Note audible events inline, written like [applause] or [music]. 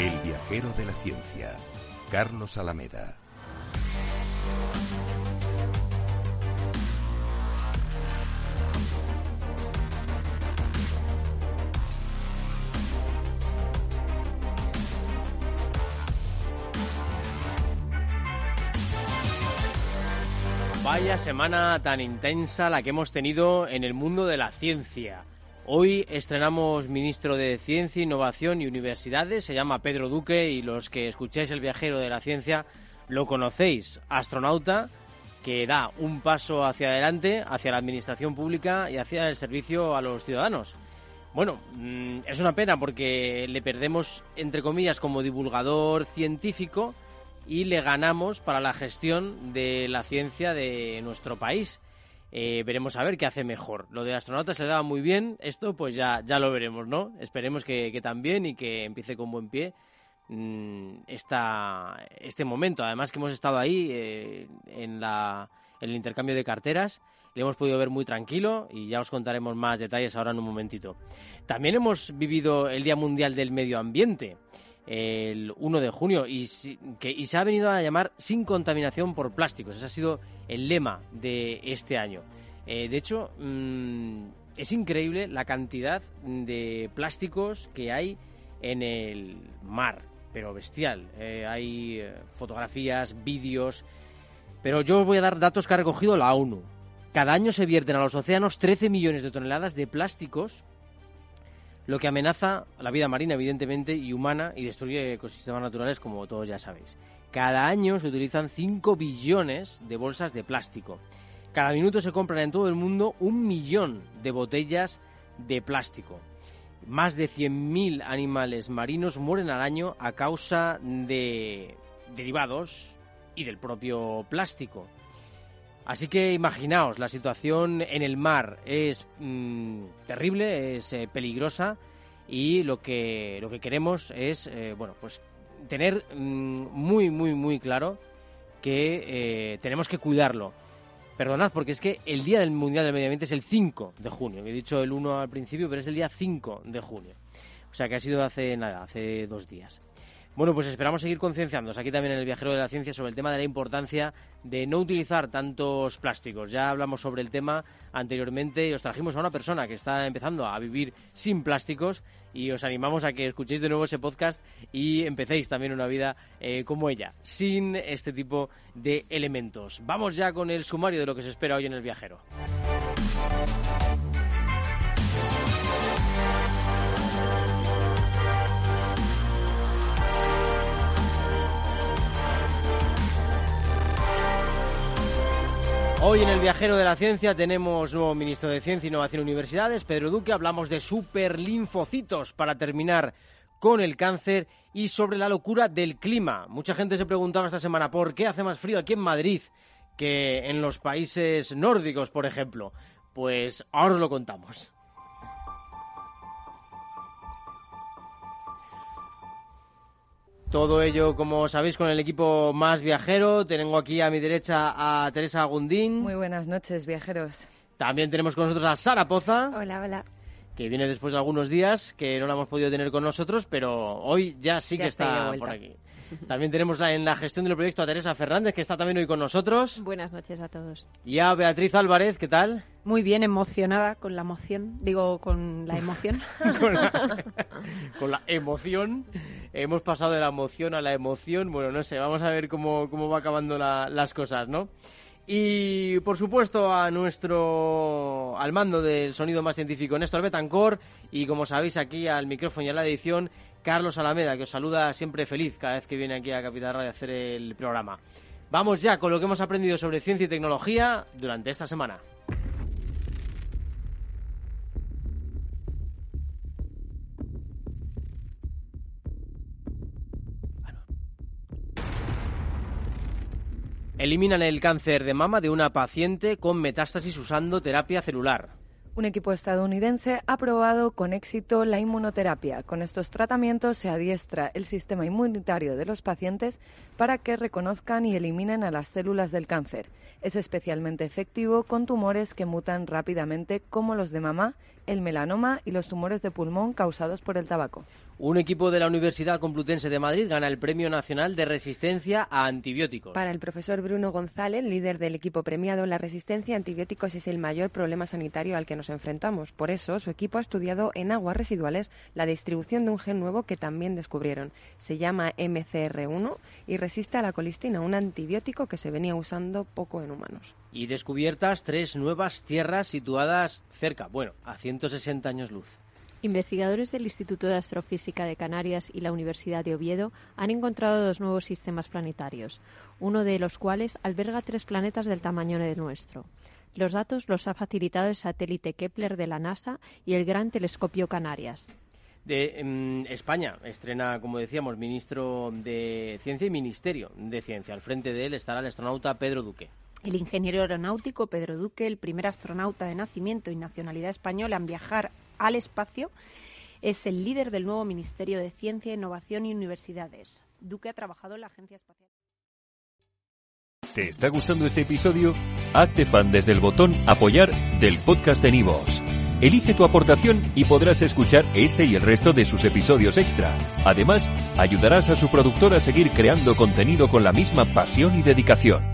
El viajero de la ciencia, Carlos Alameda. Vaya semana tan intensa la que hemos tenido en el mundo de la ciencia. Hoy estrenamos ministro de Ciencia, Innovación y Universidades, se llama Pedro Duque y los que escuchéis El viajero de la ciencia lo conocéis, astronauta que da un paso hacia adelante, hacia la administración pública y hacia el servicio a los ciudadanos. Bueno, mm, es una pena porque le perdemos, entre comillas, como divulgador científico y le ganamos para la gestión de la ciencia de nuestro país. Eh, veremos a ver qué hace mejor. Lo de astronautas se le daba muy bien, esto pues ya, ya lo veremos, ¿no? Esperemos que, también y que empiece con buen pie mm, este momento. Además que hemos estado ahí eh, en, la, en el intercambio de carteras, le hemos podido ver muy tranquilo y ya os contaremos más detalles ahora en un momentito. También hemos vivido el Día Mundial del Medio Ambiente el 1 de junio y, que, y se ha venido a llamar sin contaminación por plásticos. Ese ha sido el lema de este año. Eh, de hecho, mm, es increíble la cantidad de plásticos que hay en el mar, pero bestial. Eh, hay eh, fotografías, vídeos, pero yo os voy a dar datos que ha recogido la ONU. Cada año se vierten a los océanos 13 millones de toneladas de plásticos lo que amenaza la vida marina, evidentemente, y humana, y destruye ecosistemas naturales, como todos ya sabéis. Cada año se utilizan 5 billones de bolsas de plástico. Cada minuto se compran en todo el mundo un millón de botellas de plástico. Más de 100.000 animales marinos mueren al año a causa de derivados y del propio plástico. Así que imaginaos, la situación en el mar es mm, terrible, es eh, peligrosa y lo que, lo que queremos es, eh, bueno, pues tener mm, muy, muy, muy claro que eh, tenemos que cuidarlo. Perdonad, porque es que el Día del Mundial del Medio Ambiente es el 5 de junio. He dicho el 1 al principio, pero es el día 5 de junio. O sea que ha sido hace nada, hace dos días. Bueno, pues esperamos seguir concienciándonos aquí también en el Viajero de la Ciencia sobre el tema de la importancia de no utilizar tantos plásticos. Ya hablamos sobre el tema anteriormente y os trajimos a una persona que está empezando a vivir sin plásticos y os animamos a que escuchéis de nuevo ese podcast y empecéis también una vida eh, como ella, sin este tipo de elementos. Vamos ya con el sumario de lo que se espera hoy en el Viajero. Hoy en el Viajero de la Ciencia tenemos nuevo ministro de Ciencia, Innovación y Universidades, Pedro Duque. Hablamos de superlinfocitos para terminar con el cáncer y sobre la locura del clima. Mucha gente se preguntaba esta semana por qué hace más frío aquí en Madrid que en los países nórdicos, por ejemplo. Pues ahora os lo contamos. Todo ello, como sabéis, con el equipo más viajero. Tengo aquí a mi derecha a Teresa Gundín. Muy buenas noches, viajeros. También tenemos con nosotros a Sara Poza. Hola, hola. Que viene después de algunos días, que no la hemos podido tener con nosotros, pero hoy ya sí Ya que está por aquí. También tenemos la- en la gestión del proyecto a Teresa Fernández, que está también hoy con nosotros. Buenas noches a todos. Y a Beatriz Álvarez, ¿qué tal? Muy bien, emocionada con la emoción, digo, con la emoción. [laughs] con, la, con la emoción. Hemos pasado de la emoción a la emoción. Bueno, no sé, vamos a ver cómo, cómo va acabando la- las cosas, ¿no? Y por supuesto a nuestro al mando del sonido más científico Néstor Betancor y como sabéis aquí al micrófono y a la edición Carlos Alameda que os saluda siempre feliz cada vez que viene aquí a Capital Radio a hacer el programa. Vamos ya con lo que hemos aprendido sobre ciencia y tecnología durante esta semana. Eliminan el cáncer de mama de una paciente con metástasis usando terapia celular. Un equipo estadounidense ha probado con éxito la inmunoterapia. Con estos tratamientos se adiestra el sistema inmunitario de los pacientes para que reconozcan y eliminen a las células del cáncer. Es especialmente efectivo con tumores que mutan rápidamente como los de mama, el melanoma y los tumores de pulmón causados por el tabaco. Un equipo de la Universidad Complutense de Madrid gana el Premio Nacional de Resistencia a Antibióticos. Para el profesor Bruno González, líder del equipo premiado, la resistencia a antibióticos es el mayor problema sanitario al que nos enfrentamos. Por eso, su equipo ha estudiado en aguas residuales la distribución de un gen nuevo que también descubrieron. Se llama MCR1 y resiste a la colistina, un antibiótico que se venía usando poco en humanos. Y descubiertas tres nuevas tierras situadas cerca, bueno, a 160 años luz. Investigadores del Instituto de Astrofísica de Canarias y la Universidad de Oviedo han encontrado dos nuevos sistemas planetarios, uno de los cuales alberga tres planetas del tamaño de nuestro. Los datos los ha facilitado el satélite Kepler de la NASA y el Gran Telescopio Canarias. De mm, España estrena, como decíamos, ministro de Ciencia y Ministerio de Ciencia. Al frente de él estará el astronauta Pedro Duque. El ingeniero aeronáutico Pedro Duque, el primer astronauta de nacimiento y nacionalidad española en viajar al espacio, es el líder del nuevo Ministerio de Ciencia, Innovación y Universidades. Duque ha trabajado en la Agencia Espacial. ¿Te está gustando este episodio? Hazte fan desde el botón Apoyar del podcast de Nivos. Elige tu aportación y podrás escuchar este y el resto de sus episodios extra. Además, ayudarás a su productor a seguir creando contenido con la misma pasión y dedicación.